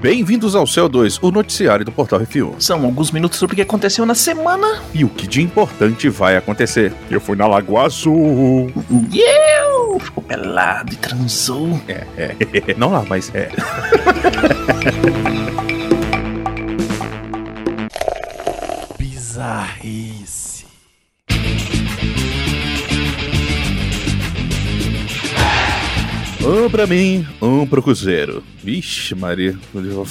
Bem-vindos ao CO2, o noticiário do Portal Refil. São alguns minutos sobre o que aconteceu na semana. E o que de importante vai acontecer. Eu fui na Lagoa Azul. Eu! Ficou pelado e transou. É, é. Não lá, mas é. Bizarrice. Um pra mim, um pro Cruzeiro. Vixe, Maria.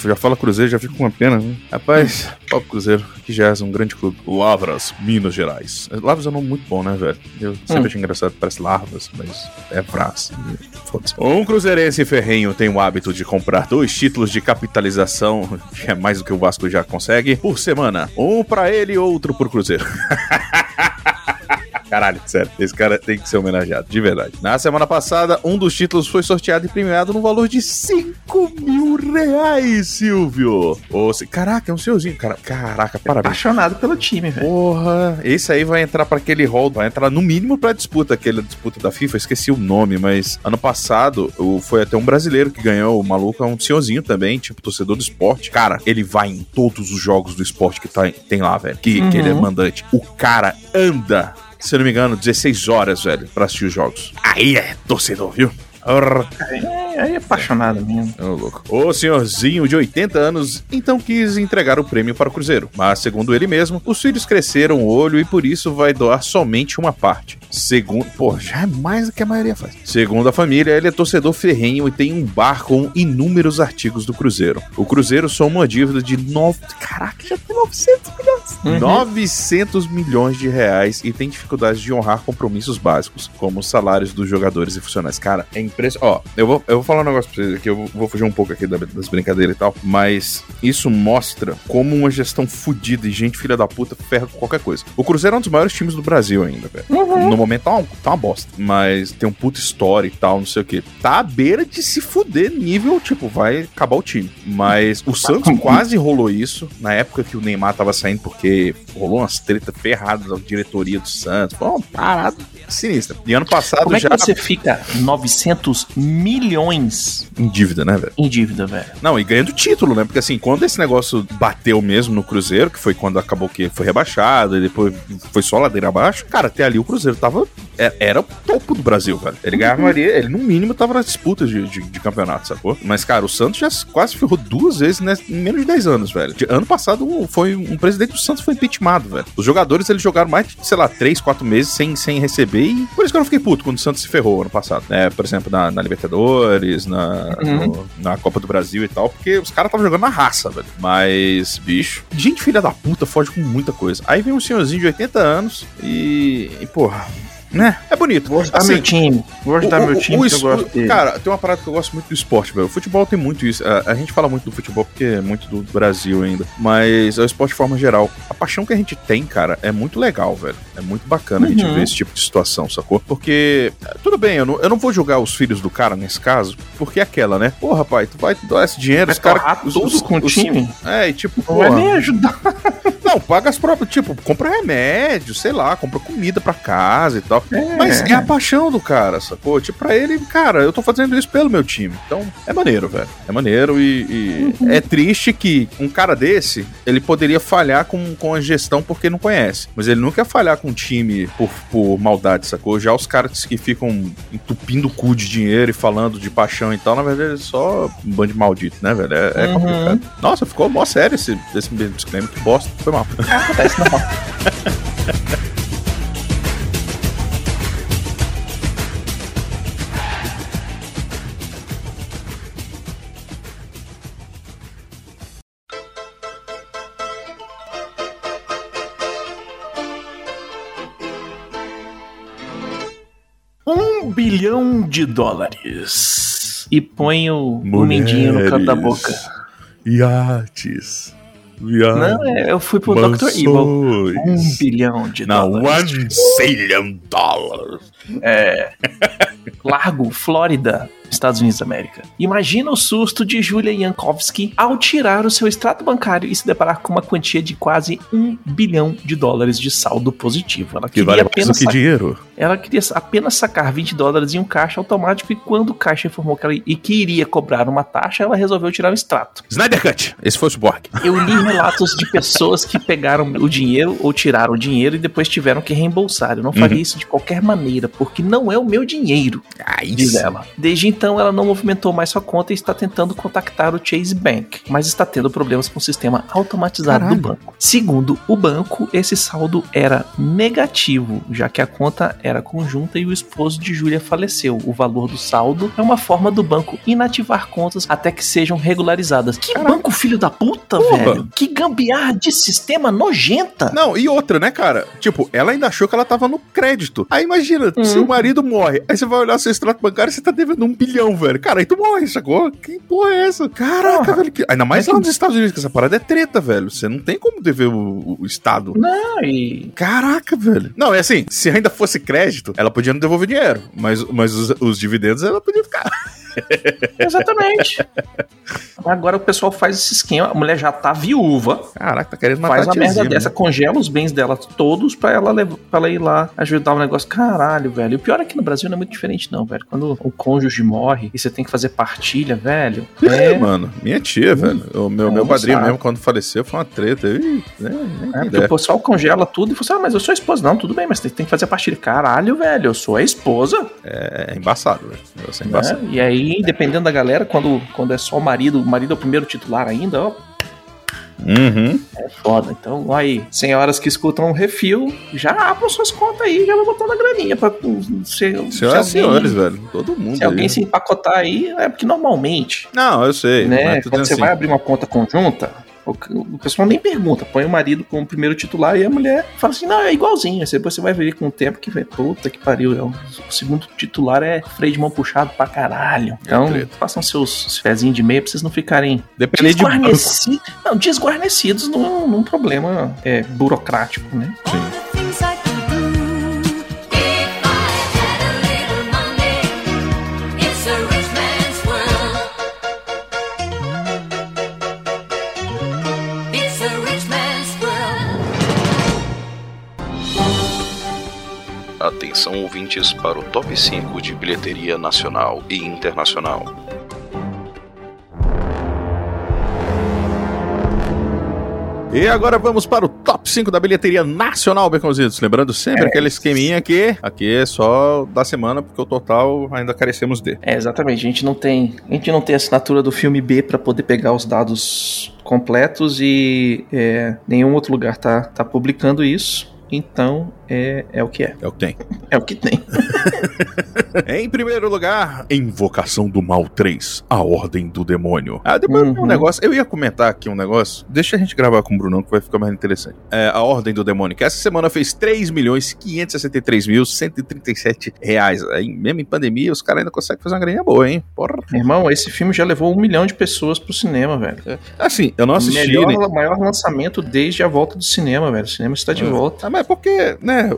Já fala Cruzeiro, já fico com uma pena. Né? Rapaz, ó Cruzeiro, que já é um grande clube. Lavras, Minas Gerais. Lavras é um nome muito bom, né, velho? Eu sempre Hum. achei engraçado, parece Larvas, mas é frase. Foda-se. Um cruzeirense ferrenho tem o hábito de comprar dois títulos de capitalização, que é mais do que o Vasco já consegue, por semana. Um pra ele e outro pro Cruzeiro. Caralho, sério, esse cara tem que ser homenageado, de verdade. Na semana passada, um dos títulos foi sorteado e premiado no valor de 5 mil reais, Silvio. Ô, se- caraca, é um senhorzinho, cara. Caraca, parabéns. Apaixonado pelo time, velho. Porra, esse aí vai entrar pra aquele hall, vai entrar no mínimo pra disputa, aquela disputa da FIFA, esqueci o nome, mas ano passado foi até um brasileiro que ganhou, o maluco é um senhorzinho também, tipo torcedor do esporte. Cara, ele vai em todos os jogos do esporte que tá, tem lá, velho, que, que ele é Uhum. mandante. O cara anda, se não me engano, 16 horas, velho, pra assistir os jogos. Aí é torcedor, viu? É, aí é apaixonado mesmo. Ô, louco. O senhorzinho de 80 anos então quis entregar o prêmio para o Cruzeiro, mas segundo ele mesmo, os filhos cresceram o olho e por isso vai doar somente uma parte. Segundo, pô, já é mais do que a maioria faz. Segundo a família, ele é torcedor ferrenho e tem um bar com inúmeros artigos do Cruzeiro. O Cruzeiro soma uma dívida de 9, caraca, já tem 900 milhões. Uhum. 900 milhões de reais e tem dificuldade de honrar compromissos básicos, como os salários dos jogadores e funcionários. Cara, é impressionante. Ó, eu vou, eu vou falar um negócio pra vocês aqui, eu vou- fugir um pouco aqui da- das brincadeiras e tal, mas isso mostra como uma gestão fodida e gente filha da puta ferra com qualquer coisa. O Cruzeiro é um dos maiores times do Brasil ainda, velho. No momento tá uma, tá uma bosta, mas tem um puta história e tal, não sei o que. Tá à beira de se fuder nível, tipo, vai acabar o time. Mas o Santos quase rolou isso na época que o Neymar tava saindo, porque rolou umas tretas ferradas da diretoria do Santos. Foi uma parada sinistra. E ano passado Como é que já você fica 900 milhões em dívida, né, velho? em dívida, velho? Não, e ganhando título, né? Porque assim, quando esse negócio bateu mesmo no Cruzeiro, que foi quando acabou que foi rebaixado e depois foi só ladeira abaixo, cara, até ali o Cruzeiro tava. é- Era o topo do Brasil, velho. Ele ganhava, ele no mínimo tava nas disputas de, de, de campeonato, sacou? Mas, cara, o Santos já quase ferrou duas vezes né, em menos de 10 anos, velho. De- ano passado um- foi um presidente do Santos foi impeachmentado, velho. Os jogadores eles jogaram mais de, sei lá, 3, 4 meses sem, sem receber e por isso que eu não fiquei puto quando o Santos se ferrou ano passado. né? por exemplo, na, na Libertadores, na, Uhum. no- na Copa do Brasil e tal, porque os caras estavam jogando na raça, velho. Mas, bicho, gente filha da puta foge com muita coisa. Aí vem um senhorzinho de 80 anos e, e porra, né? É bonito. Vou ajudar Assim, meu time. Vou ajudar meu time, que eu gosto dele. Cara, tem uma parada que eu gosto muito do esporte, velho. O futebol tem muito isso. A, a gente fala muito do futebol porque é muito do Brasil ainda. Mas é o esporte de forma geral. A paixão que a gente tem, cara, é muito legal, velho. É muito bacana a gente Uhum. ver esse tipo de situação, sacou? Porque, é, tudo bem, eu não, eu não vou julgar os filhos do cara nesse caso, porque é aquela, né? Porra, pai, tu vai dar esse dinheiro, Vai os caras. os- com o time? É, e tipo, Não vai nem ajudar. Não, paga as próprias, tipo, compra remédio, sei lá, compra comida pra casa e tal. É. Mas é a paixão do cara, sacou? Tipo, pra ele, cara, eu tô fazendo isso pelo meu time. Então, é maneiro, velho. É maneiro e, e é triste que um cara desse, ele poderia falhar com, com a gestão porque não conhece. Mas ele nunca ia falhar com um time por, por maldade, sacou? Já os caras que ficam entupindo o cu de dinheiro e falando de paixão e tal, na verdade, é só um bando de maldito, né, velho? É, é Uhum. complicado. Nossa, ficou mó sério esse, esse disclaimer, que bosta. Foi mal. Acontece normal. bilhão de dólares. E põe o, o mendinho no canto da boca. Iates. Não, é, eu fui pro Dr. Evil. Um mansões. bilhão de Não, dólares. one billion dollars. É. Largo, Flórida. Estados Unidos da América. Imagina o susto de Julia Yankowski ao tirar o seu extrato bancário e se deparar com uma quantia de quase um bilhão de dólares de saldo positivo. Ela que vale mais do que dinheiro. Ela queria apenas sacar 20 dólares em um caixa automático e quando o caixa informou que ela e que iria cobrar uma taxa, ela resolveu tirar um extrato. Snyder Cut. Esse foi o Borg. Eu li relatos de pessoas que pegaram o dinheiro ou tiraram o dinheiro e depois tiveram que reembolsar. Eu não faria uhum. isso de qualquer maneira, porque não é o meu dinheiro. Ah, diz ela. Desde então, ela não movimentou mais sua conta e está tentando contactar o Chase Bank, mas está tendo problemas com o sistema automatizado Caralho. do banco. Segundo o banco, esse saldo era negativo, já que a conta era conjunta e o esposo de Júlia faleceu. O valor do saldo é uma forma do banco inativar contas até que sejam regularizadas. Que Caralho. banco filho da puta, velho? Que gambiarra de sistema nojenta. Não, e outra, né, cara? Tipo, ela ainda achou que ela tava no crédito. Aí imagina, hum. se o marido morre, aí você vai olhar seu extrato bancário e você tá devendo um bilhão, velho. Cara, aí tu morre, sacou? Que porra é essa? Caraca, velho. Que... Ainda mais é lá nos Estados Unidos, que essa parada é treta, velho. Você não tem como dever o, o Estado. Não, e. Caraca, velho. Não, é assim, se ainda fosse crédito, ela podia não devolver dinheiro. Mas, mas os, os dividendos ela podia ficar. Exatamente. Agora o pessoal faz esse esquema, a mulher já tá viúva. Caraca, tá querendo matar Faz a, a merda dessa, congela os bens dela todos pra ela, levar, pra ela ir lá ajudar o negócio. Caralho, velho. O pior é que no Brasil não é muito diferente, não, velho. Quando o cônjuge morre e você tem que fazer partilha, velho. É, é mano. Minha tia, velho. O meu, meu padrinho mesmo, quando faleceu, foi uma treta. Ih, é, porque o pessoal congela tudo e fala assim: ah, mas eu sou a esposa. Não, tudo bem, mas tem, tem que fazer partilha. Caralho, velho, eu sou a esposa. É, é embaçado, velho. É embaçado. É, e aí, dependendo da galera, quando, quando é só o marido, o marido é o primeiro titular ainda, ó. Uhum. É foda. Então, aí, senhoras que escutam um refil, já abram suas contas aí, já vão botando a graninha pra ser. Senhoras e senhores, velho. Todo mundo. Se aí. alguém se empacotar aí, é porque normalmente. Não, eu sei. Né, quando você assim. vai abrir uma conta conjunta, o pessoal nem pergunta, põe o marido como primeiro titular e a mulher fala assim: não, é igualzinho. Depois você vai ver com o tempo que vai, puta que pariu. É o, segundo titular é freio de mão puxado pra caralho. Então, é façam seus pezinhos de meia pra vocês não ficarem desguarnecidos, de... não, desguarnecidos num, num problema é, burocrático, né? Sim. Atenção ouvintes para o top 5 de bilheteria nacional e internacional. E agora vamos para o top 5 da bilheteria nacional, Beconzitos. Lembrando sempre é. aquele esqueminha que aqui é só da semana, porque o total ainda carecemos de. É, exatamente. A gente não tem, a gente não tem assinatura do filme B para poder pegar os dados completos e é, nenhum outro lugar tá, tá publicando isso. Então é, é o que é. É o que tem. É o que tem. em primeiro lugar, Invocação do Mal 3, A Ordem do Demônio. Ah, depois uhum. um negócio. Eu ia comentar aqui um negócio. Deixa a gente gravar com o Brunão que vai ficar mais interessante. É, a Ordem do Demônio, que essa semana fez 3 milhões 563 mil 137 reais. Aí, mesmo em pandemia, os caras ainda conseguem fazer uma graninha boa, hein? Porra. Irmão, esse filme já levou um milhão de pessoas pro cinema, velho. É, assim, eu não assisti. O melhor, né? maior lançamento desde a volta do cinema, velho. O cinema está de é. volta. Ah, mas é porque, né?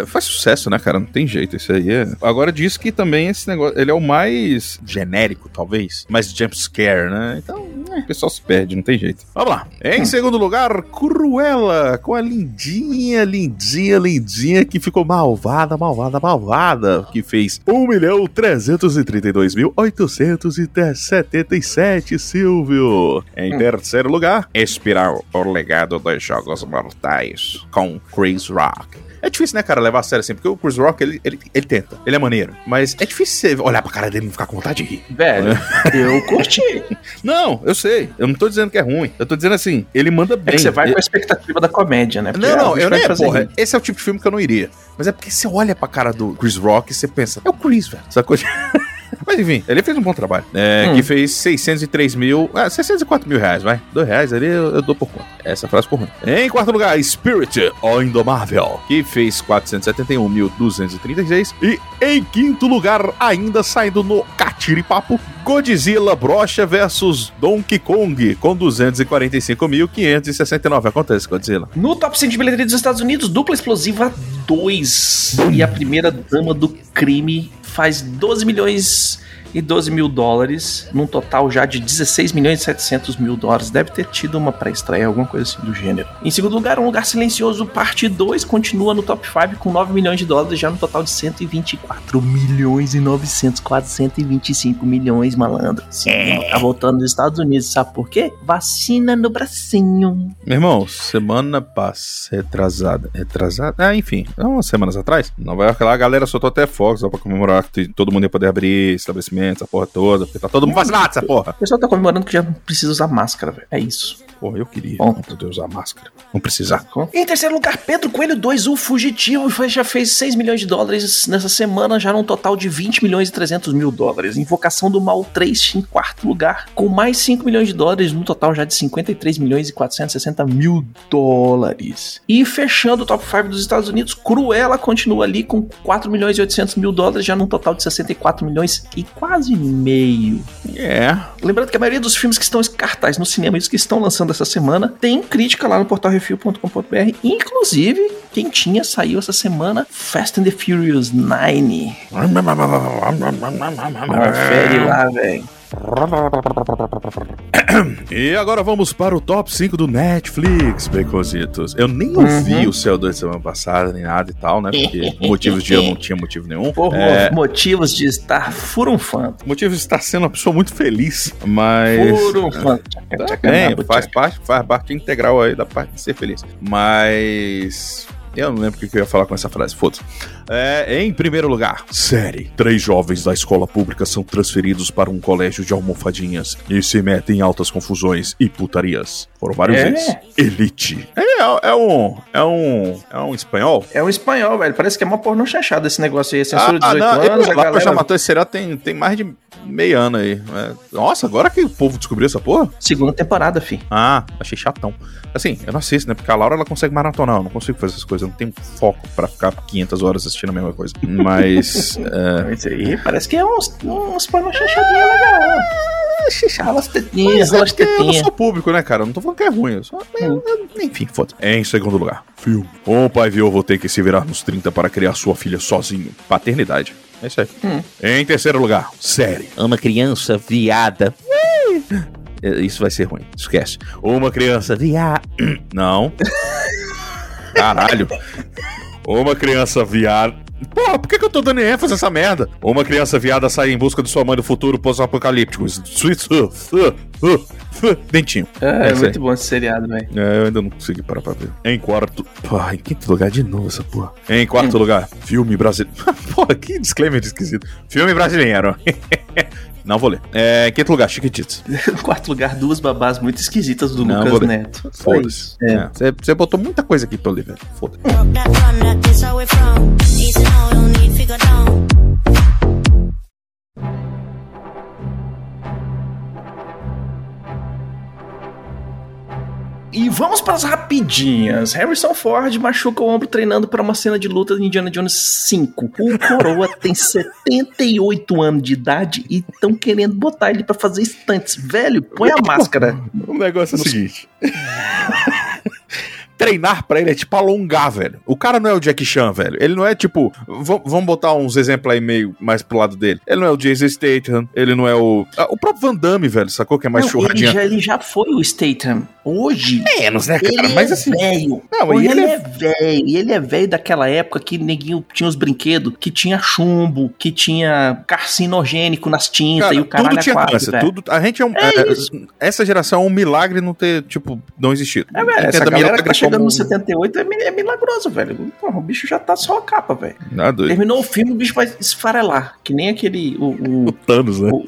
É, faz sucesso, né, cara? Não tem jeito. Isso aí é. Agora diz que também esse negócio. Ele é o mais genérico, talvez. Mais jumpscare, né? Então, o pessoal se perde, não tem jeito. Vamos lá. Em hum. segundo lugar, Cruella, com a lindinha, lindinha, lindinha, que ficou malvada, malvada, malvada. Que fez 1 milhão 332 mil 877, Silvio. Em hum. terceiro lugar, Espiral, o legado dos Jogos Mortais, com Chris Rock. É difícil, né, cara, levar a sério assim, porque o Chris Rock, ele, ele, ele tenta, ele é maneiro. Mas é difícil você olhar pra cara dele e não ficar com vontade de rir. Velho, eu curti. Não, eu sei. Eu não tô dizendo que é ruim. Eu tô dizendo assim, ele manda bem. É que você vai com a expectativa da comédia, né? Porque não, não, eu nem, porra, esse é o tipo de filme que eu não iria. Mas é porque você olha pra cara do Chris Rock e você pensa, é o Chris, velho. Essa coisa. Mas enfim, ele fez um bom trabalho. É, hum. Que fez 603 mil. Ah, 604 mil reais, vai. Dois reais ali eu, eu dou por conta. Essa frase por ruim. Em quarto lugar, Spirit, o Indomável, que fez 471.236. E em quinto lugar, ainda saindo no Catiripapo, Godzilla Brocha versus Donkey Kong, com 245.569. Acontece, Godzilla. No top 5 de bilheteria dos Estados Unidos, dupla explosiva 2. E a primeira dama do crime faz 12 milhões e 12 mil dólares, num total já de 16 milhões e 700 mil dólares. Deve ter tido uma pré-estreia, alguma coisa assim do gênero. Em segundo lugar, Um Lugar Silencioso, parte 2, continua no top 5 com 9 milhões de dólares, já no total de 124 milhões e 900, quase 125 milhões, malandro. Sim, É. tá voltando dos Estados Unidos, sabe por quê? Vacina no bracinho. Meu irmão, semana passada, retrasada, retrasada, ah, enfim, umas semanas atrás, Nova York lá, a galera soltou até fogos lá pra comemorar que todo mundo ia poder abrir estabelecimentos, a porra toda, porque tá todo mundo vacinado essa porra. O pessoal tá comemorando que já não precisa usar máscara, velho. É isso. Porra, eu queria Bom. poder usar máscara, não precisar. Em terceiro lugar, Pedro Coelho 2, o Fugitivo, foi- já fez 6 milhões de dólares nessa semana, já num total de 20 milhões e 300 mil dólares. Invocação do Mal 3 em quarto lugar, com mais 5 milhões de dólares, no total já de 53 milhões e 460 mil dólares. E fechando o top 5 dos Estados Unidos, Cruella continua ali com 4 milhões e 800 mil dólares, já num total de 64 milhões e quase meio. É, Lembrando que a maioria dos filmes que estão em cartaz no cinema e os que estão lançando essa semana tem crítica lá no portalrefil.com.br. Inclusive, quem tinha saiu essa semana Fast and the Furious 9. Confere lá, velho. E agora vamos para o top 5 do Netflix, Becositos. Eu nem ouvi Uhum. o Céu 2 semana passada, nem nada e tal, né? Porque motivos de eu não tinha motivo nenhum. Por É, motivos de estar furunfando. motivo de estar sendo uma pessoa muito feliz, mas. Furunfando. Tá faz parte, faz parte integral aí da parte de ser feliz. Mas. Eu não lembro o que eu ia falar com essa frase, foda-se. É, em primeiro lugar, série. Três jovens da escola pública são transferidos para um colégio de almofadinhas e se metem em altas confusões e putarias. Foram vários É? vezes. Elite. É, é um. É um. É um espanhol? É um espanhol, velho. Parece que é uma pornô chanchada esse negócio aí. Ah, Censura de 18 não, anos, eu, a lá já galera... matou esse seriado tem, tem mais de meio ano aí. É, nossa, agora que o povo descobriu essa porra? Segunda temporada, fi. Ah, achei chatão. Assim, eu não assisto, né? Porque a Laura ela consegue maratonar, eu não consigo fazer essas coisas, eu não tenho foco pra ficar 500 horas assistindo a mesma coisa. Mas. é, Isso aí parece que é uns, uns pornô chanchadinha legal. Rola as tetinhas, rola é as porque eu não tetinhas. sou público, né, cara? Eu não tô falando que é ruim. Eu só, eu- eu- enfim, foda Em segundo lugar, filme. Um pai viúvo tem que se virar nos 30 para criar sua filha sozinho. Paternidade. É isso aí. Hum. Em terceiro lugar, série. Uma criança viada. É, Isso vai ser ruim, esquece. Uma criança viada. Não. Caralho. Uma criança viada. Porra, por que, que eu tô dando ênfase nessa merda? Uma criança viada sai em busca de sua mãe do futuro pós-apocalíptico. Sweet. Uh, uh, dentinho. É, é muito bom esse seriado, velho. É, eu ainda não consegui parar pra ver. Em quarto. Pô, em quinto lugar de novo essa porra. Em quarto lugar, filme brasileiro. porra, que disclaimer esquisito. Filme brasileiro. não vou ler. É, em quinto lugar, Chiquititas. No quarto lugar, duas babás muito esquisitas do Não, Lucas. Neto. Foda-se. isso. É. É, Você você botou muita coisa aqui pra eu ler, velho. Foda-se. E vamos para as rapidinhas. Harrison Ford machuca o ombro treinando para uma cena de luta de Indiana Jones 5. O Coroa tem 78 anos de idade e estão querendo botar ele para fazer estantes. Velho, põe a máscara. O negócio é o seguinte. Treinar pra ele é tipo alongar, velho. O cara não é o Jack Chan, velho. Ele não é tipo. vamos botar uns exemplos aí meio mais pro lado dele. Ele não é o Jason Statham. Ele não é o. ah, o próprio Van Damme, velho. Sacou que é mais Não, ele, já, ele já foi o Statham. Hoje, Menos, né, ele Mas é assim. velho. Não, e ele ele é- é velho. E ele é velho daquela época que neguinho tinha os brinquedos, que tinha chumbo, que tinha carcinogênico nas tintas Cara, e o caralho tudo é tinha quatro, câncer. Tudo, a gente é um. É é, essa geração é um milagre não ter, tipo, não existido. É, velho, essa galera milagre tá como- no 78 é, é milagroso, velho. Porra, o bicho já tá só a capa, velho. Doido. Terminou o filme, o bicho vai esfarelar. Que nem aquele. O, o- O Thanos, né? o-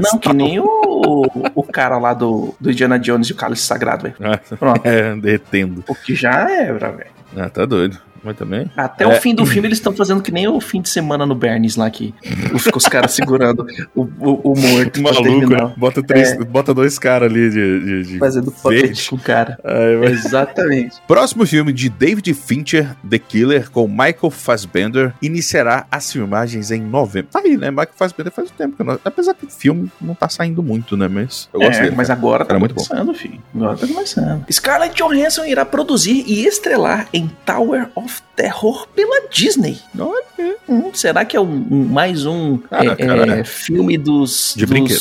não, que nem o, o cara lá do, do Indiana Jones e o Cálice Sagrado, velho. Ah, Pronto. É, derretendo. O que já é, velho. Ah, tá doido. Mas também. Até É. o fim do filme eles estão fazendo que nem o fim de semana no Bernis lá, que os, os caras segurando o, o, o morto. Maluco, né? Bota, três, É. bota dois caras ali de. de, de Fazendo puppet com o cara. Ai, mas- Exatamente. Próximo filme de David Fincher, The Killer, com Michael Fassbender, iniciará as filmagens em novembro. Tá aí, né? Michael Fassbender faz um tempo. Que não, apesar que o filme não tá saindo muito, né? Mas eu gosto É, dele. mas cara. agora tá Era muito bom. começando, filho. Agora tá começando. Scarlett Johansson irá produzir e estrelar em Tower of Terror pela Disney. Olha. Hum, será que é um, mais um Ah, é, cara, é, é. filme dos. De dos- brinquedo.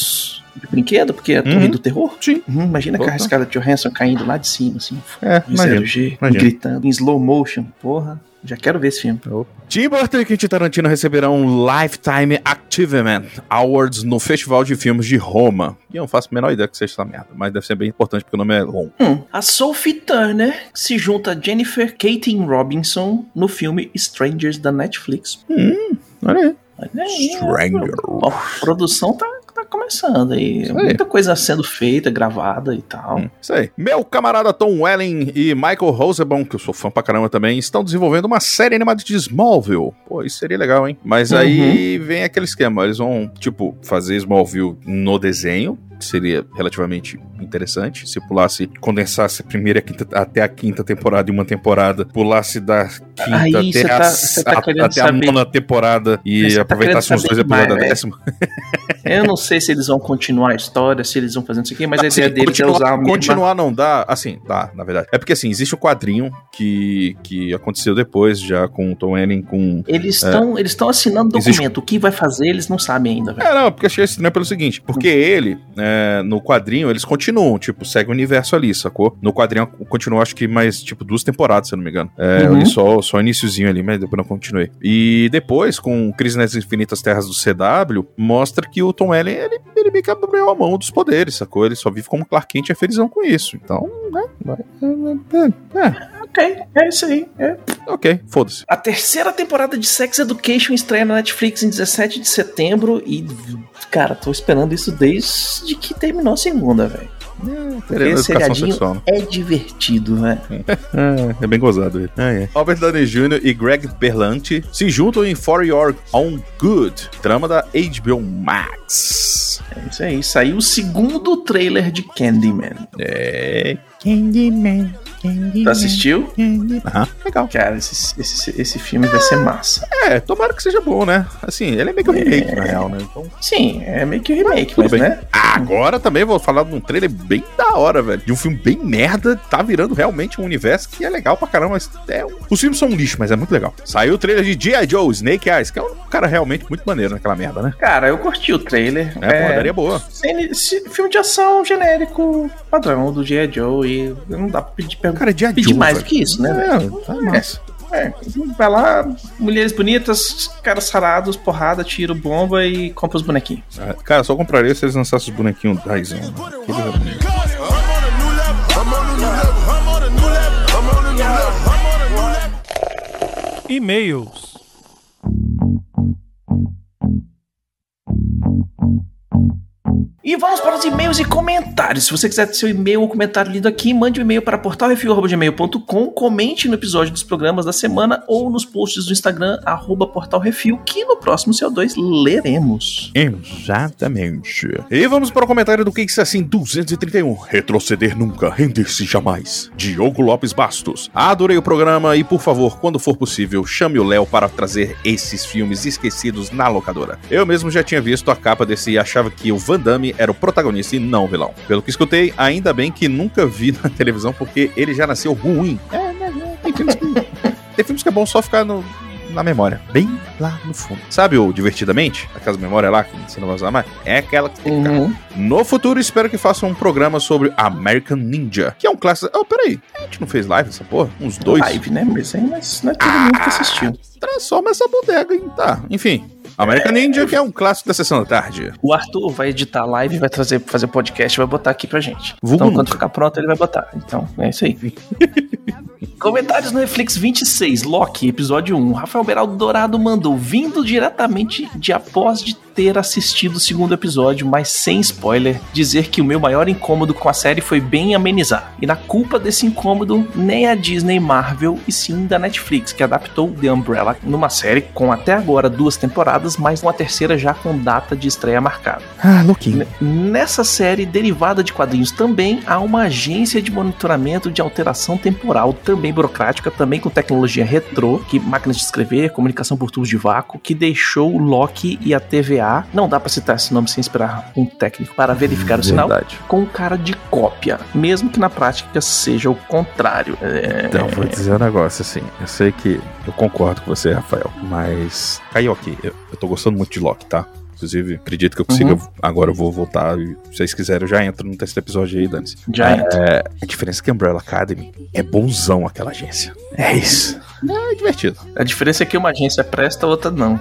De brinquedo? Porque é a Uhum. Torre do Terror? Sim. Uhum, imagina Opa. a Scarlett Johansson caindo lá de cima, assim. É, imagina. 0G, imagina. gritando em slow motion. Porra, já quero ver esse filme. Tim Burton e Quentin Tarantino receberão um Lifetime Achievement Awards no Festival de Filmes de Roma. E eu não faço a menor ideia que seja essa merda, mas deve ser bem importante porque o nome é longo. Hum, a Sophie Turner se junta a Jennifer Katin Robinson no filme Strangers da Netflix. Olha aí. Olha aí, Stranger. A produção tá, tá começando aí. Isso aí. Muita coisa sendo feita, gravada e tal. Hum, Isso aí. Meu camarada Tom Welling e Michael Rosenbaum, que eu sou fã pra caramba também, estão desenvolvendo uma série animada de Smallville. Pô, isso seria legal, hein? Mas aí vem aquele esquema. Eles vão, tipo, fazer Smallville no desenho, que seria relativamente interessante. Se pulasse, condensasse a primeira e a quinta, até a quinta temporada em uma temporada, pulasse da quinta Aí até, a, tá- tá a- até a nona temporada e Cê tá aproveitasse querendo uns dois episódios da demais, décima. Eu não sei se eles vão continuar a história, se eles vão fazer isso aqui, mas a Assim, ideia deles é usar a mesma... continuar não dá, assim, dá, na verdade. É porque assim, existe um quadrinho que, que aconteceu depois, já com o Tom Welling, com... Eles estão eles estão assinando É. Existe- documento. O que vai fazer, eles não sabem ainda, velho. É, não, porque achei estranho pelo seguinte, porque ele, é, no quadrinho, eles continuam, tipo, segue o universo ali, sacou? No quadrinho continua, acho que mais, tipo, duas temporadas, se eu não me engano. É, eu Uhum. li só, só o iniciozinho ali, mas depois não continuei. E depois, com Crise nas Infinitas Terras do CW, mostra que o Tom Welling, ele, ele meio que abriu a mão dos poderes, sacou? Ele só vive como Clark Kent e é felizão com isso. Então, né, vai... É, é, Ok, é isso aí. é. é, ok, foda-se. A terceira temporada de Sex Education estreia na Netflix em 17 de setembro e, cara, tô esperando isso desde que terminou a segunda, velho. Esse seriadinho né? é divertido, né? É, é bem gozado ele. É, é. Robert Downey Jr. e Greg Berlanti se juntam em For Your Own Good, trama da HBO Max. É isso aí. Saiu o segundo trailer de Candyman. É. Candyman. Tu assistiu? Aham, legal. Cara, esse, esse, esse filme vai ser massa. É, tomara que seja bom, né? Assim, ele é meio que um remake, na real, né? Então. Sim, é meio que um remake, Tudo mas bem. né? Agora também vou falar de um trailer bem da hora, velho. De um filme bem merda, tá virando realmente um universo que é legal pra caramba. Mas é um- Os filmes são um lixo, mas é muito legal. Saiu o trailer de G.I. Joe, Snake Eyes, que é um cara realmente muito maneiro naquela merda, né? Cara, eu curti o trailer. É, porradaria boa. Sem- se- filme de ação genérico, padrão do G.I. Joe e não dá pra pedir, Cara, G.I. pedir Joe, mais velho. do que isso, né, velho? É, tá massa. É, vai lá, mulheres bonitas, caras sarados, porrada, tiro, bomba e compra os bonequinhos. É, Cara, só compraria se eles lançassem os bonequinhos Raizão. né? Aqueles eram bonitos. E-mails. E vamos para os e-mails e comentários. Se você quiser ter seu e-mail ou comentário lido aqui, mande um e-mail para portalrefil.gmail.com, comente no episódio dos programas da semana ou nos posts do Instagram, portalrefil, que no próximo CO2 leremos. Exatamente. E vamos para o comentário do Case Assim 231. Retroceder nunca, render-se jamais. Diogo Lopes Bastos. Adorei o programa e, por favor, quando for possível, chame o Léo para trazer esses filmes esquecidos na locadora. Eu mesmo já tinha visto a capa desse e achava que o Van Damme era o protagonista e não o vilão. Pelo que escutei, ainda bem que nunca vi na televisão porque ele já nasceu ruim. É, né, tem filmes que, tem filmes que é bom só ficar no, na memória, bem lá no fundo. Sabe o Divertidamente? Aquelas memórias lá que você não vai usar mais? É aquela que tem que ficar. Uhum. No futuro, espero que façam um programa sobre American Ninja, que é um clássico. Oh, peraí, a gente não fez live essa porra? Uns dois? Live, né? Mas aí é, não é todo mundo que assistiu. Transforma essa bodega, hein? Tá, enfim. American Ninja, que é um clássico da sessão da tarde. O Arthur vai editar a live, vai trazer fazer podcast, vai botar aqui pra gente. Vulgo então, quando nunca. ficar pronto, ele vai botar. Então, é isso aí. Comentários no Netflix 26, Loki, episódio 1. Rafael Beraldo Dourado mandou, vindo diretamente de após de ter assistido o segundo episódio, mas sem spoiler, dizer que o meu maior incômodo com a série foi bem amenizar. E na culpa desse incômodo, nem a Disney Marvel, e sim da Netflix, que adaptou The Umbrella numa série com até agora duas temporadas, mas uma terceira já com data de estreia marcada. Ah, louquinho. Nessa série derivada de quadrinhos também há uma agência de monitoramento de alteração temporal, também burocrática, também com tecnologia retrô, que máquinas de escrever, comunicação por tubos de vácuo, que deixou o Loki e a TVA, não dá pra citar esse nome sem esperar um técnico para verificar o sinal, Verdade. com cara de cópia, mesmo que na prática seja o contrário. É, Então, vou dizer um negócio assim. Eu sei que eu concordo com você, Rafael, mas. Caiu aqui. Eu, eu tô gostando muito de Loki, tá? Inclusive, acredito que eu consiga. Uhum. Agora eu vou voltar. E se vocês quiserem, eu já entro no terceiro episódio aí, Dani. já entra. É, a diferença é que a Umbrella Academy é bonzão aquela agência. É isso. É divertido. A diferença é que uma agência presta, a outra não.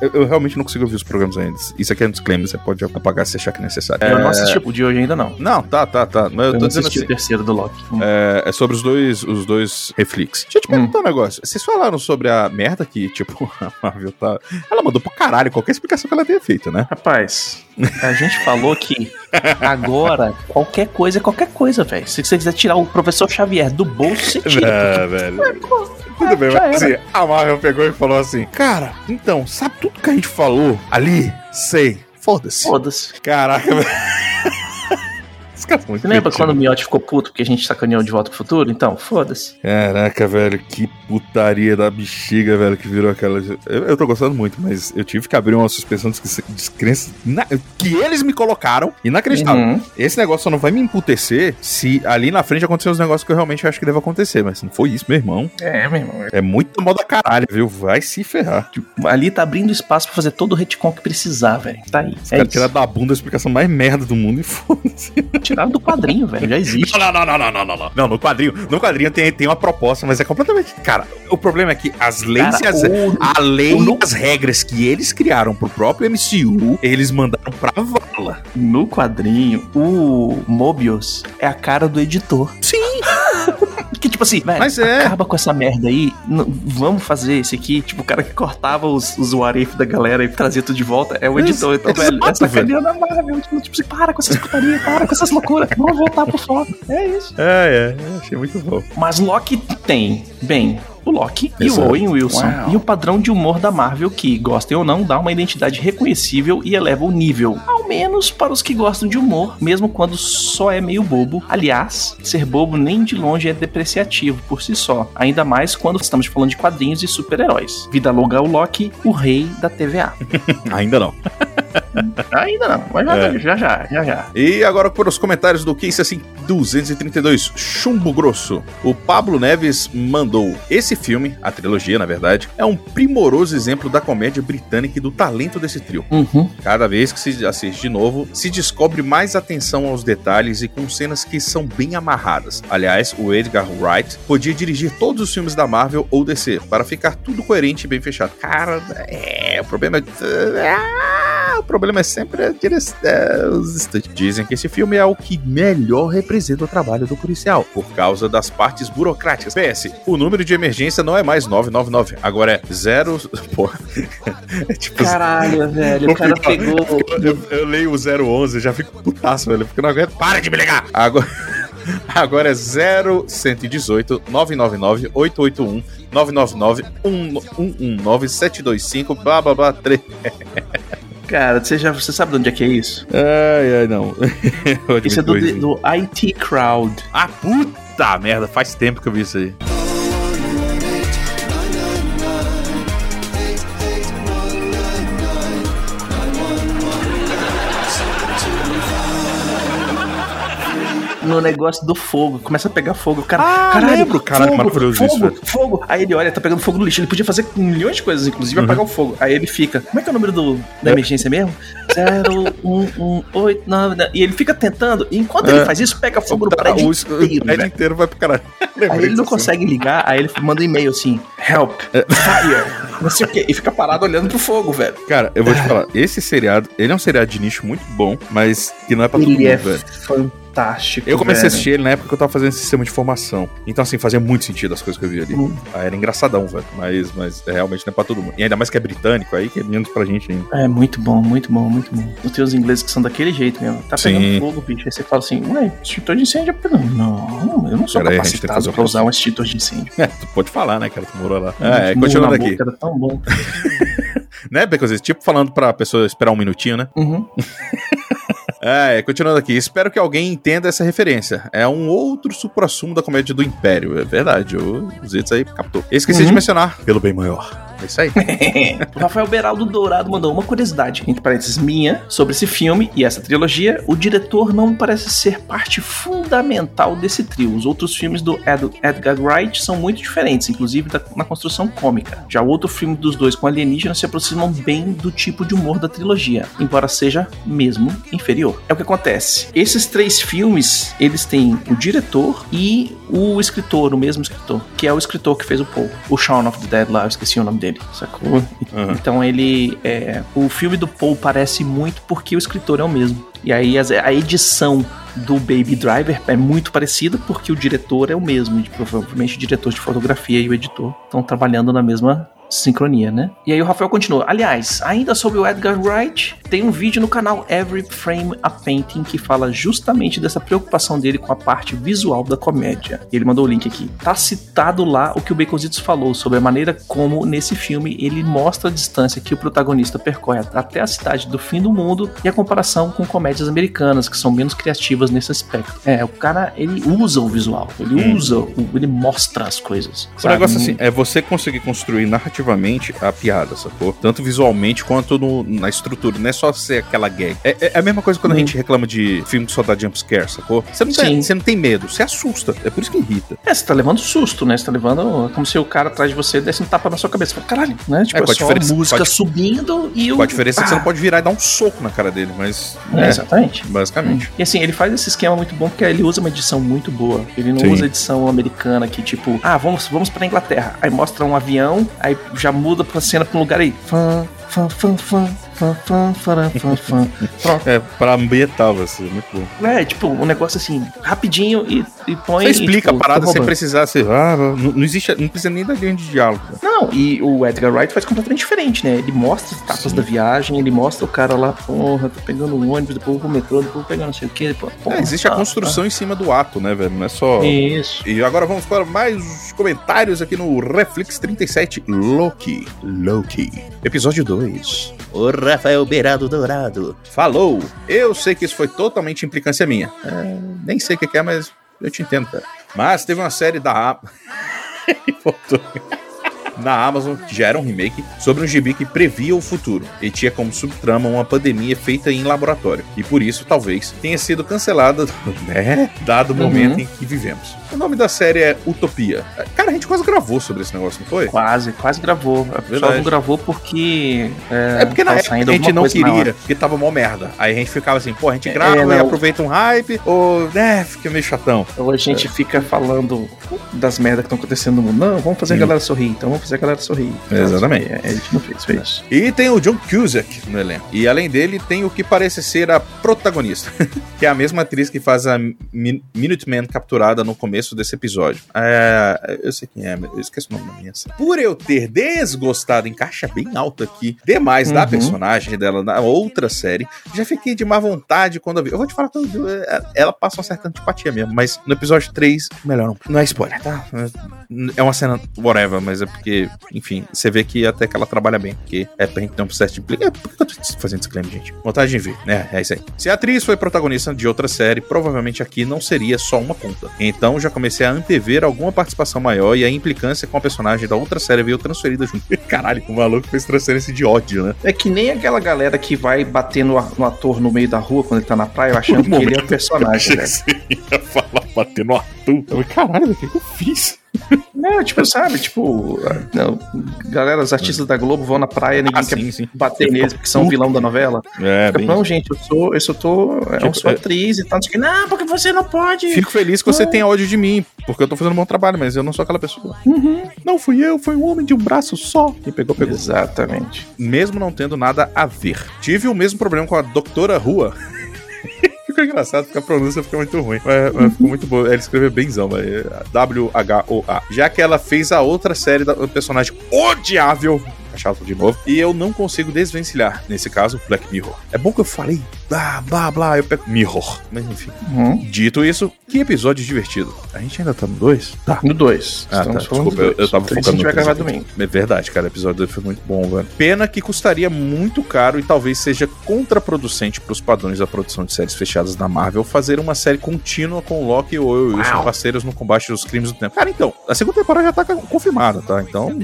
Eu, eu realmente não consigo ouvir os programas ainda. Isso aqui é um disclaimer, você pode apagar se achar que é necessário. Eu não É, assisti o de hoje ainda não. Não, tá, tá, tá. Mas eu Eu, tô não dizendo assim. o terceiro do Loki. É, é sobre os dois, os dois reflex. Deixa eu te perguntar um negócio. Vocês falaram sobre a merda que, tipo, a Marvel tá. Ela mandou pro caralho qualquer explicação que ela tenha feito, né? Rapaz, a gente falou que agora qualquer coisa é qualquer coisa, velho. Se você quiser tirar o professor Xavier do bolso, você tira. É, velho. Tudo bem, já mas assim, a Marvel pegou e falou assim: Cara, então, sabe tudo que a gente falou ali? Sei. Foda-se. Foda-se. Caraca, velho. Você lembra quando o Miotti ficou puto porque a gente sacaneou de volta pro futuro? Então, foda-se. Caraca, velho, que putaria da bexiga, velho, que virou aquela. Eu, eu tô gostando muito, mas eu tive que abrir uma suspensão de descre- descrença na- que eles me colocaram. Inacreditável. Uhum. Esse negócio só não vai me emputecer se ali na frente acontecer os negócios que eu realmente acho que deve acontecer. Mas não foi isso, meu irmão. É, meu irmão. É muito moda caralho, viu? Vai se ferrar. Ali tá abrindo espaço pra fazer todo o retcon que precisar, velho. Tá aí. Os É caras tiraram da bunda a explicação mais merda do mundo e foda-se. Tiraram do quadrinho, velho. Já existe. Não, não, não, não, não, não, não. Não, no quadrinho, no quadrinho tem, tem uma proposta, mas é completamente. Cara, o problema é que as leis Cara, e as, o- a lei o as regras que eles criaram pro próprio MCU, eles mandaram pra vala. No quadrinho, o Mobius é a cara do editor. Sim. Que tipo assim, velho, Mas é. acaba com essa merda aí, vamos fazer esse aqui. Tipo, o cara que cortava os, os da galera e trazia tudo de volta é o editor. Então, exato, velho, é sacaneando a Marvel. Tipo, tipo assim, para com essas putarias, para com essas loucuras. Vamos voltar pro foco. É isso. É, é, achei muito bom. Mas Loki tem, bem, o Loki e Exato. o Owen Wilson. Uau. E o padrão de humor da Marvel, que, gostem ou não, dá uma identidade reconhecível e eleva o nível. Ao menos para os que gostam de humor, mesmo quando só é meio bobo. Aliás, ser bobo nem de longe é depreciativo por si só. Ainda mais quando estamos falando de quadrinhos e super-heróis. Vida longa ao Loki, o rei da TVA. Ainda não. Ainda não, mas já, É. já, já, já, já. E agora para os comentários do Case assim 232, Chumbo Grosso. O Pablo Neves mandou: Esse filme, a trilogia na verdade, é um primoroso exemplo da comédia britânica e do talento desse trio. Uhum. Cada vez que se assiste de novo, se descobre mais atenção aos detalhes e com cenas que são bem amarradas. Aliás, o Edgar Wright podia dirigir todos os filmes da Marvel ou DC para ficar tudo coerente e bem fechado. Cara, é, o problema é. Ah, o problema é sempre a direção. é, os. Dizem que esse filme é o que melhor representa o trabalho do policial, por causa das partes burocráticas. PS, o número de emergência não é mais 999, agora é zero. Porra. É tipo Caralho, velho, o cara pegou. eu, eu- leio o 011, já fico putaço, velho. Porque não aguento. Para de me ligar! Agora, agora é 0118 999 881 999 119 725 blá blá blá 3. Cara, você, já, você sabe de onde é que é isso? Ai, ai, não. Isso é do, do IT Crowd. Ah, puta merda, faz tempo que eu vi isso aí. No negócio do fogo. Começa a pegar fogo. O cara, Ah, caralho, lembro. Caralho, fogo, maravilhoso isso, fogo, velho. fogo. Aí ele olha, tá pegando fogo no lixo. Ele podia fazer milhões de coisas, inclusive Uhum. apagar o fogo. Aí ele fica, como é que é o número do, da emergência mesmo? 01899. E ele fica tentando. E enquanto ele É. faz isso, pega fogo no Tá, prédio o, o inteiro. prédio velho. inteiro vai pro caralho. Aí ele não disso. consegue ligar, aí ele manda um e-mail assim: Help, É. fire, não sei o quê. E fica parado olhando pro fogo, velho. Cara, eu vou te falar, esse seriado, ele é um seriado de nicho muito bom, mas que não é pra todo Ele mundo, é velho. fantástico. Eu comecei a velho. assistir ele na época que eu tava fazendo sistema de formação. Então, assim, fazia muito sentido as coisas que eu vi ali. Hum. Ah, era engraçadão, velho. Mas, mas realmente não é pra todo mundo. E ainda mais que é britânico, aí que é menos pra gente ainda. É muito bom, muito bom, muito bom. Não tem os ingleses que são daquele jeito mesmo. Tá Sim. pegando fogo, bicho. Aí você fala assim, ué, extintor de incêndio é. Não, eu não sou Pera aí, a capacitado um pra usar um extintor de incêndio. É, tu pode falar, né, cara? Tu morou lá. Murro É, continuando aqui. boca, Era tão bom. Né, Becozes? Tipo falando pra pessoa esperar um minutinho, né? Uhum. É, continuando aqui. Espero que alguém entenda essa referência. É um outro supra-sumo da comédia do Império. É verdade, o Zitz aí captou. Esqueci de Uhum. mencionar, pelo bem maior. É isso aí. o Rafael Beraldo Dourado mandou uma curiosidade, entre parênteses, minha, sobre esse filme e essa trilogia. O diretor não parece ser parte fundamental desse trio. Os outros filmes do Ed- Edgar Wright são muito diferentes, inclusive da- na construção cômica. Já o outro filme dos dois com alienígenas se aproximam bem do tipo de humor da trilogia, embora seja mesmo inferior. É o que acontece. Esses três filmes, eles têm o diretor e o escritor, o mesmo escritor, que é o escritor que fez o Paul, o Shaun of the Dead lá, eu esqueci o nome dele, sacou? Aham. Então ele. É, o filme do Paul parece muito porque o escritor é o mesmo. E aí a edição do Baby Driver é muito parecida porque o diretor é o mesmo. Provavelmente o diretor de fotografia e o editor estão trabalhando na mesma sincronia, né? E aí o Rafael continua. Aliás, ainda sobre o Edgar Wright, tem um vídeo no canal Every Frame a Painting que fala justamente dessa preocupação dele com a parte visual da comédia. Ele mandou o link aqui. Tá citado lá o que o Baconzitos falou sobre a maneira como nesse filme ele mostra a distância que o protagonista percorre até a cidade do fim do mundo e a comparação com comédias americanas que são menos criativas nesse aspecto. É, o cara ele usa o visual, ele Hum. usa, ele mostra as coisas. O sabe? negócio assim, é você conseguir construir narrativamente a piada, sacou? Tanto visualmente quanto no- na estrutura. Não é só ser aquela gag. É, é a mesma coisa quando a Hum. gente reclama de filme que só dá jumpscare, sacou? Você não, tem, você não tem medo, você assusta. É por isso que irrita. É, você tá levando susto, né? Você tá levando como se o cara atrás de você desse um tapa na sua cabeça. Fala, Caralho, né? Tipo, É, é, com a só diferença- música a- subindo e o. Com a diferença que você Ah, não pode virar e dar um soco na cara dele, mas. É, É, exatamente. basicamente. E assim, ele faz esse esquema muito bom porque ele usa uma edição muito boa. Ele não Sim. usa edição americana que, tipo, ah, vamos, vamos pra Inglaterra. Aí mostra um avião, aí já muda pra cena pra um lugar aí. Fã, fã, fã, fã, fã, fã, fã, fã, fã. Pronto. É, pra ambientar você, muito bom. É, tipo, um negócio assim, rapidinho e, e põe. Você explica tipo, a parada tô sem precisar ser. Ah, não, não existe. Não precisa nem da linha de diálogo. Não, e o Edgar Wright faz completamente diferente, né? Ele mostra as etapas da viagem, ele mostra o cara lá, porra, tô pegando o ônibus, depois vou pro metrô, depois vou pegar não sei o que, depois. Porra, É, existe a tá, construção em cima do ato, né, velho? Não é só. tá. Isso. E agora vamos para mais os comentários aqui no Reflex 37 Loki. Loki. Episódio 2. O Rafael Beirado Dourado. Falou. Eu sei que isso foi totalmente implicância minha. É, nem sei o que é, mas eu te entendo, cara. Mas teve uma série da. Voltou. na Amazon, que já era um remake, sobre um gibi que previa o futuro e tinha como subtrama uma pandemia feita em laboratório. E por isso, talvez, tenha sido cancelada, né? Dado o Uhum. momento em que vivemos. O nome da série é Utopia. Cara, a gente quase gravou sobre esse negócio, não foi? Quase, quase gravou. A pessoa não gravou porque. É, É porque na época a gente não queria, porque tava mó merda. Aí a gente ficava assim, pô, a gente grava É, e aproveita um hype, ou, né, fica meio chatão. Então a gente fica falando das merdas que estão acontecendo no mundo. Não, vamos fazer a Sim. galera sorrir. Então vamos fazer a galera sorrir. Exatamente. É, a gente não fez, foi isso. E tem o John Cusack no elenco. E além dele, tem o que parece ser a protagonista, que é a mesma atriz que faz a Min Minuteman capturada no começo desse episódio. É, eu sei quem é, mas eu esqueci o nome da minha. Por eu ter desgostado em caixa bem alta aqui demais da Uhum. personagem dela na outra série, já fiquei de má vontade quando eu vi. Eu vou te falar eu- ela passa uma certa antipatia mesmo, mas no episódio 3, melhor não. Não é spoiler, tá? É uma cena whatever, mas é porque, enfim, você vê que até que ela trabalha bem, porque é pra gente ter um processo de É, por que eu tô fazendo disclaimer, gente? Vontade de ver, né? É isso aí. Se a atriz foi protagonista de outra série, provavelmente aqui não seria só uma ponta. Então já comecei a antever alguma participação maior e a implicância com a personagem da outra série veio transferida junto. Caralho, o maluco fez transferência de ódio, né? É que nem aquela galera que vai bater no, no ator no meio da rua quando ele tá na praia, achando que ele é o personagem, né? Você ia falar bater no Arthur. Eu falei, caralho, o que que eu fiz? Não, tipo, sabe, tipo, não, galera, os artistas da Globo vão na praia, ninguém Ah, quer sim, sim. bater neles porque são o vilão da novela. É, Fica, bem. não, gente, eu sou, eu só tô, eu Tipo, sou é- atriz e tal, não sei o que. Não, porque você não pode. Fico feliz que você tenha ódio de mim, porque eu tô fazendo um bom trabalho, mas eu não sou aquela pessoa. Uhum. Não fui eu, foi um homem de um braço só. Quem pegou, pegou. Exatamente. Mesmo não tendo nada a ver. Tive o mesmo problema com a Doutora Rua. Ficou engraçado porque a pronúncia fica muito ruim. Mas, mas ficou muito boa. Ele escreveu benzão, mas é W-H-O-A. Já que ela fez a outra série um personagem odiável. Chato de novo. E eu não consigo desvencilhar, nesse caso, Black Mirror. É bom que eu falei, blá, blá, blá, eu pego Mirror. Mas enfim. Uhum. Dito isso, que episódio divertido. A gente ainda tá no 2? Tá. No 2. Ah, tá. Desculpa, eu, eu tava focando A gente vai no gravar domingo. É verdade, cara. O episódio 2 foi muito bom, velho. Pena que custaria muito caro e talvez seja contraproducente pros padrões da produção de séries fechadas da Marvel fazer uma série contínua com o Loki e o Owen Wilson Uau. parceiros no combate dos crimes do tempo. Cara, então, a segunda temporada já tá confirmada, tá? Então.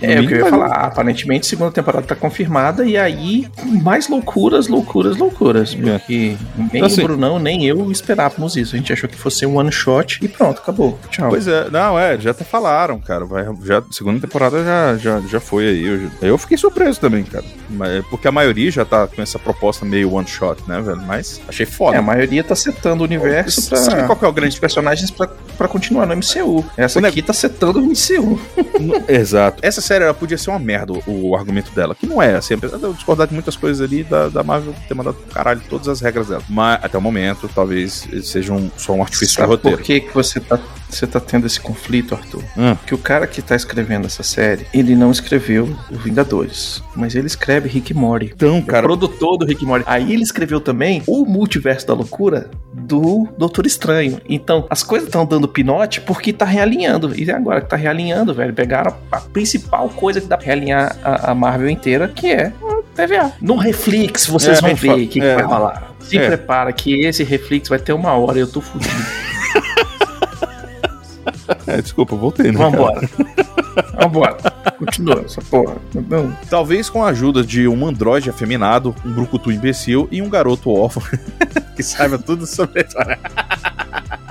É o que eu ia falar. Aparentemente, segunda temporada tá confirmada e aí mais loucuras, loucuras, loucuras. Porque nem Então, assim- o Brunão, nem eu esperávamos isso. A gente achou que fosse um one shot e pronto, acabou. Tchau. Pois é, não, é, já até falaram, cara. Vai, já, segunda temporada já, já, já foi aí. Eu, eu fiquei surpreso também, cara. Mas- Porque a maioria já tá com essa proposta meio one shot, né, velho? Mas achei foda. É, a maioria tá setando o universo pra. Sabe qual que é o grande personagens pra, pra continuar no MCU. Essa O aqui tá setando o MCU. Exato. Essa série ela podia ser uma merda, o, o argumento dela. Que não é, assim, apesar de eu discordar de muitas coisas ali da, da Marvel ter mandado pro caralho todas as regras dela. Mas até o momento, talvez eles sejam só um artifício Sabe roteiro. por que, que você, tá, você tá tendo esse conflito, Arthur? Hum. Que o cara que tá escrevendo essa série, ele não escreveu o Vingadores, mas ele escreve Rick Morty. Então, O cara. produtor do Rick Morty. Aí ele escreveu também o Multiverso da Loucura do Doutor Estranho. Então, as coisas estão dando pinote porque tá realinhando. E agora que tá realinhando, velho, pegaram a principal coisa que dá pra realinhar a, a Marvel inteira, que é a TVA. No Reflex, vocês É, vão ver o que, que é. vai rolar. Se É. prepara que esse Reflex vai ter uma hora e eu tô fudido. É, desculpa, voltei, né? Vambora. Vambora. Continua essa porra. Não. Talvez com a ajuda de um androide afeminado, um brucutu imbecil e um garoto órfão que saiba tudo sobre a história.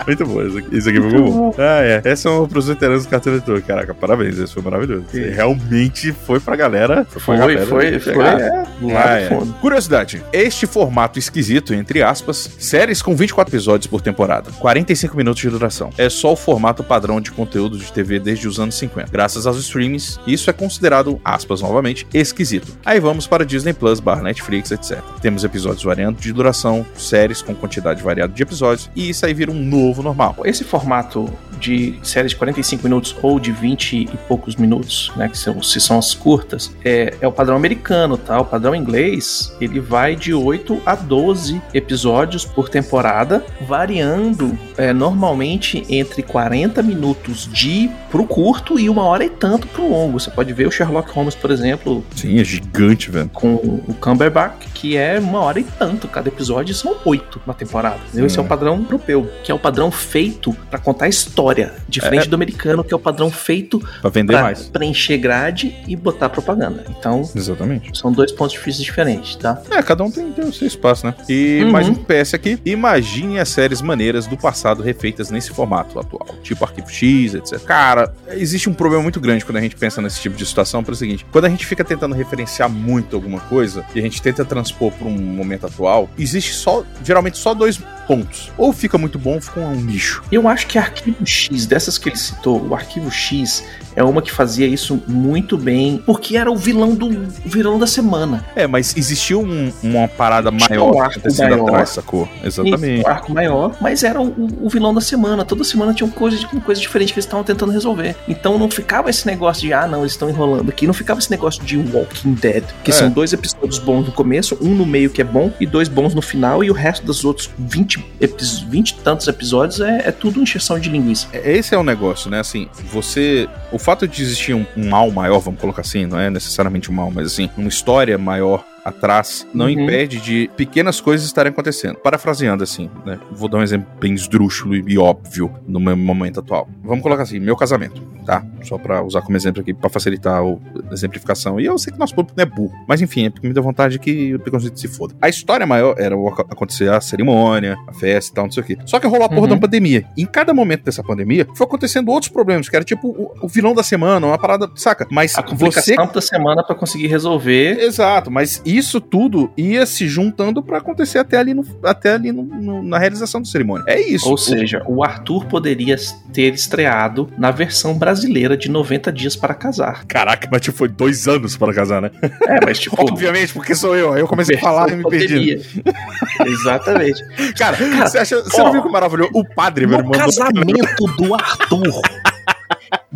Muito bom, isso aqui, isso aqui foi muito bom. Ah, é. Essa é uma pros veteranos do Cartoon Network. Caraca, parabéns, esse foi maravilhoso. Sim. Realmente foi pra galera. pra Foi, galera foi, foi. pegar. É, Ah, é. Curiosidade: este formato esquisito, entre aspas, séries com 24 episódios por temporada, 45 minutos de duração, é só o formato padrão de conteúdo de TV desde os anos 50. Graças aos streamings, isso é considerado, aspas novamente, esquisito. Aí vamos para Disney Plus, barra Netflix, etc. Temos episódios variando de duração, séries com quantidade variada de episódios, e isso aí vira um novo normal. Esse formato de séries de 45 minutos ou de 20 e poucos minutos, né, que são, se são as curtas, é, é o padrão americano, tá? O padrão inglês, ele vai de 8 a 12 episódios por temporada, variando é, normalmente entre 40 minutos de pro curto e uma hora e tanto pro longo. Você pode ver o Sherlock Holmes, por exemplo, Sim, é gigante, velho. com o Cumberbatch, que é uma hora e tanto. Cada episódio são oito na temporada. entendeu? Esse é É. o padrão europeu, que é o padrão feito pra contar história, diferente do americano, que é o padrão feito Pra vender pra mais. preencher grade e botar propaganda. Então, Exatamente. são dois pontos de vista diferentes, tá? É, cada um tem, tem o seu espaço, né? E Uhum. mais um PS aqui. Imagine as séries maneiras do passado refeitas nesse formato atual, tipo Arquivo X, etc. Cara, existe um problema muito grande quando a gente pensa nesse tipo de situação, pelo seguinte: quando a gente fica tentando referenciar muito alguma coisa e a gente tenta transpor para um momento atual, existe só, geralmente, só dois pontos. Ou fica muito bom, ou fica um nicho. Eu acho que Arquivo X, dessas que ele citou, o Arquivo X é uma que fazia isso muito bem, porque era o vilão do vilão da semana. É, mas existiu um- uma parada Tinha maior um arco acontecendo maior. atrás, sacou? Exatamente. Um arco maior, mas era o, o vilão da semana. Toda semana tinha uma coisa, uma coisa diferente que eles estavam tentando resolver. Então não ficava esse negócio de, ah, não, eles estão enrolando aqui. Não ficava esse negócio de Walking Dead, que É. são dois episódios bons no começo, um no meio que é bom e dois bons no final, e o resto dos outros 20, epis- 20 e tantos episódios é, é tudo encheção de linguiça. Esse é o negócio, né? Assim, você. O fato de existir um, um mal maior, vamos colocar assim, não é necessariamente um mal, mas assim, uma história maior atrás não Uhum. impede de pequenas coisas estarem acontecendo. Parafraseando assim, né? Vou dar um exemplo bem esdrúxulo e óbvio no meu momento atual. Vamos colocar assim, meu casamento, tá? Só pra usar como exemplo aqui, pra facilitar a exemplificação. E eu sei que nosso público não é burro, mas enfim, é porque me deu vontade que o preconceito se foda. A história maior era acontecer a cerimônia, a festa e tal, não sei o quê. Só que rolou a porra Uhum. uma pandemia. Em cada momento dessa pandemia, foi acontecendo outros problemas, que era tipo o, o vilão da semana, uma parada, saca? Mas A você complicação da semana pra conseguir resolver. Exato, mas isso tudo ia se juntando pra acontecer até ali, no, até ali no- no- na realização da cerimônia. É isso. Ou O- seja, o Arthur poderia ter estreado na versão brasileira de 90 dias para casar. Caraca, mas tipo, foi dois anos para casar, né? É, mas tipo. Obviamente, porque sou eu. Aí eu comecei a falar e me perdi. Exatamente. Cara, Cara, você, acha, você ó, não viu que maravilhoso? O padre, meu irmão. casamento do Arthur.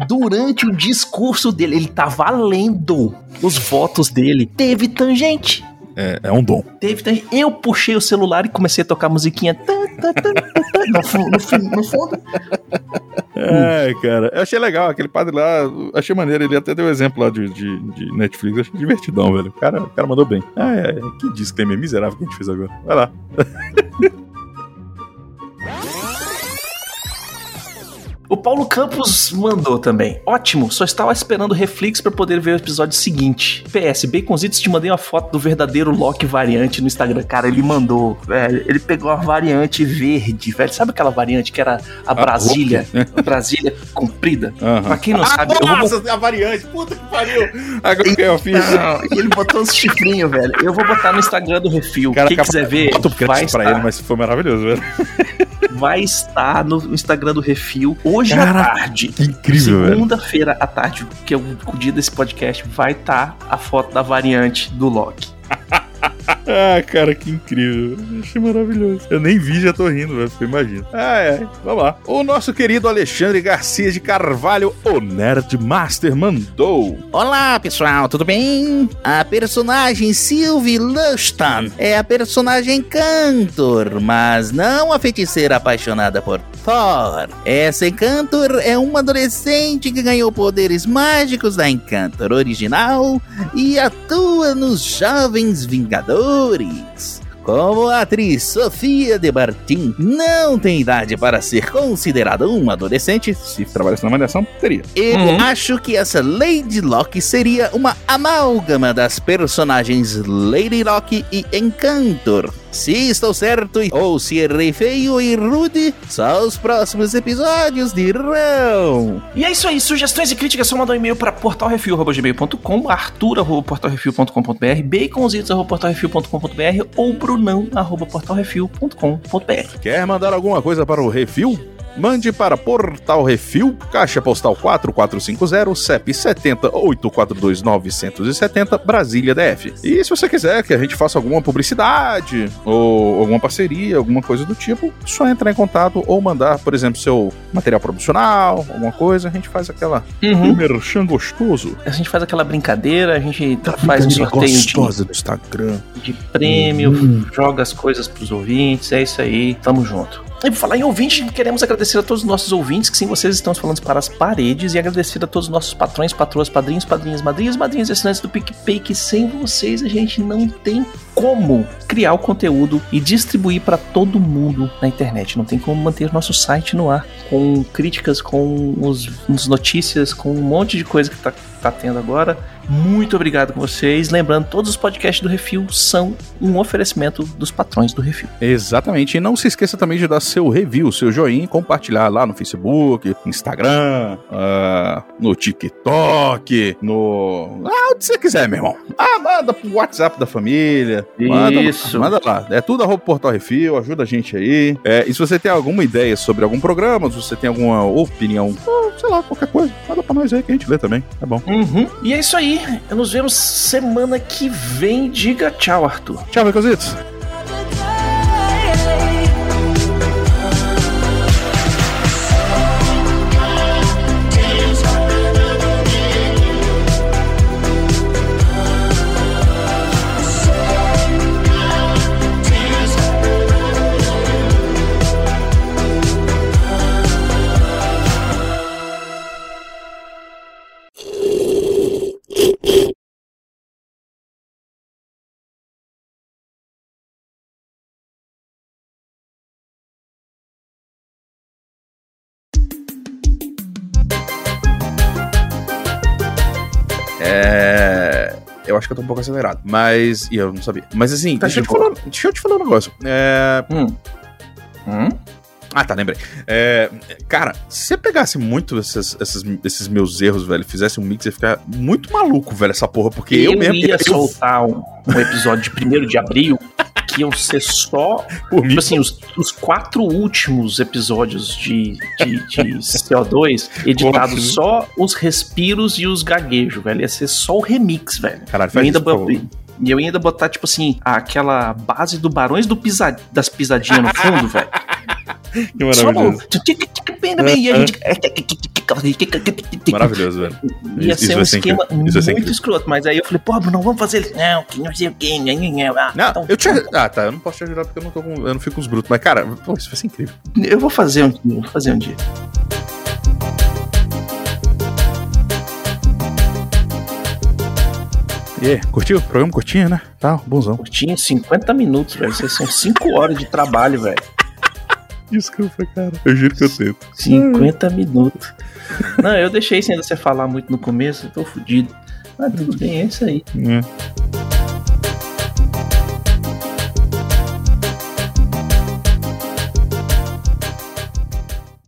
durante o discurso dele, ele tava lendo os votos dele. Teve tangente. É, é um dom. Teve tangente. Eu puxei o celular e comecei a tocar a musiquinha. Tan, tan, tan, tan, tan, no, no fu- no fundo. É, cara. Eu achei legal. Aquele padre lá, achei maneiro. Ele até deu exemplo lá de, de, de Netflix. Achei divertidão, velho. O cara, o cara mandou bem. Ah, é. Que disclaimer miserável que a gente fez agora. Vai lá. O Paulo Campos mandou também. Ótimo, só estava esperando o Reflex para poder ver o episódio seguinte. PS, Baconzitos, te mandei uma foto do verdadeiro Loki variante no Instagram. Cara, ele mandou, velho. Ele pegou a variante verde, velho. Sabe aquela variante que era a Brasília? A Brasília comprida? Aham. Pra quem não sabe, eu vou Ah, Nossa, a variante. Puta que pariu. Agora que eu fiz. Não, ele botou uns chifrinhos, velho. Eu vou botar no Instagram do Refil. Cara, Quem quiser ver, Bota o vai crédito pra estar, ele, mas foi maravilhoso, velho. Vai estar no Instagram do Refil hoje à Caraca, tarde. Que incrível. Segunda-feira à tarde, que é o dia desse podcast, vai estar a foto da variante do Loki. Ah, cara, que incrível. Achei maravilhoso. Eu nem vi, já tô rindo. Você imagina. Ah, é. Vamos lá. O nosso querido Alexandre Garcia de Carvalho, o Nerd Master, mandou. Olá, pessoal, tudo bem? A personagem Sylvie Luston é a personagem Cantor, mas não a feiticeira apaixonada por Thor. Essa Encantor é uma adolescente que ganhou poderes mágicos da Encantor original e atua nos Jovens Vingadores. Como a atriz Sofia de Martin não tem idade para ser considerada uma adolescente, Se trabalhasse na malhação, teria. eu Uhum. acho que essa Lady Locke seria uma amálgama das personagens Lady Locke e Encantor. Se estou certo ou se errei feio e rude, só os próximos episódios dirão. E é isso aí, sugestões e críticas, só mandar um e-mail para portalrefil.gmail.com, arthur.portalrefil.com.br, baconzitos.portalrefil.com.br ou brunão.portalrefil.com.br. Quer mandar alguma coisa para o Refil? Mande para Portal Refil, Caixa Postal 4450, CEP 70 842 970, Brasília DF. E se você quiser que a gente faça alguma publicidade ou alguma parceria, alguma coisa do tipo, só entrar em contato ou mandar, por exemplo, seu material promocional, alguma coisa, a gente faz aquela Uhum. merchan gostoso. A gente faz aquela brincadeira, a gente faz um sorteio de, gostosa do Instagram. de prêmio, joga as coisas pros ouvintes, é isso aí, tamo junto. E por falar em ouvinte, queremos agradecer a todos os nossos ouvintes, que sem vocês estamos falando para as paredes, e agradecer a todos os nossos patrões, patroas, padrinhos, padrinhas, madrinhas, madrinhas assinantes do PicPay, que sem vocês a gente não tem como criar o conteúdo e distribuir para todo mundo na internet. Não tem como manter nosso site no ar com críticas, com os, os notícias, com um monte de coisa que tá, tá tendo agora. Muito obrigado com vocês. Lembrando, todos os podcasts do Refil são um oferecimento dos patrões do Refil. Exatamente. E não se esqueça também de dar seu review, seu joinha, compartilhar lá no Facebook, Instagram, ah, no TikTok, no. Ah, onde você quiser, meu irmão. Ah, manda pro WhatsApp da família. Manda, Isso. Manda lá. É tudo arroba Portal Refil, ajuda a gente aí. É, e se você tem alguma ideia sobre algum programa, se você tem alguma opinião, sei lá, qualquer coisa, manda pra nós aí que a gente lê também. É bom. Uhum. E é isso aí. Nos vemos semana que vem. Diga tchau, Arthur. Tchau, meus acho que eu tô um pouco acelerado. Mas. E eu não sabia. Mas assim, Tá deixa, eu te falar, deixa eu te falar um negócio. É. Hum. Hum? Ah, tá, lembrei. É, cara, se você pegasse muito esses, esses, esses meus erros, velho, fizesse um mix, ia ficar muito maluco, velho, essa porra, porque eu, eu mesmo. ia eu, soltar um, um episódio de 1 de abril iam ser só Tipo assim, os, os quatro últimos episódios de, de, de CO2 editados assim? só os respiros e os gaguejos, velho. Ia ser só o remix, velho. Caralho, faz ainda isso. E eu ia ainda botar, tipo assim, aquela base do Barões do Pisa, das Pisadinhas no fundo, velho. Que maravilhoso. Maravilhoso, velho. Ia Isso- ser um esquema muito escroto, mas aí eu falei, pô, Bruno, vamos fazer. Não, que não sei o que. Ah, Não, eu te. Ah, tá. Eu não posso te ajudar porque eu não, tô com, eu não fico com os brutos. Mas, cara, pô, isso vai ser incrível. Eu vou fazer um dia, vou fazer um dia. E aí, curtiu? Programa curtinho, né? Tá, bonzão. Curtinho, 50 minutos, velho. Isso são 5 horas de trabalho, velho. Desculpa, cara. Eu juro que eu tento. 50 minutos. Não, eu deixei sem você falar muito no começo, eu tô fudido. Mas tudo bem, é isso aí. É.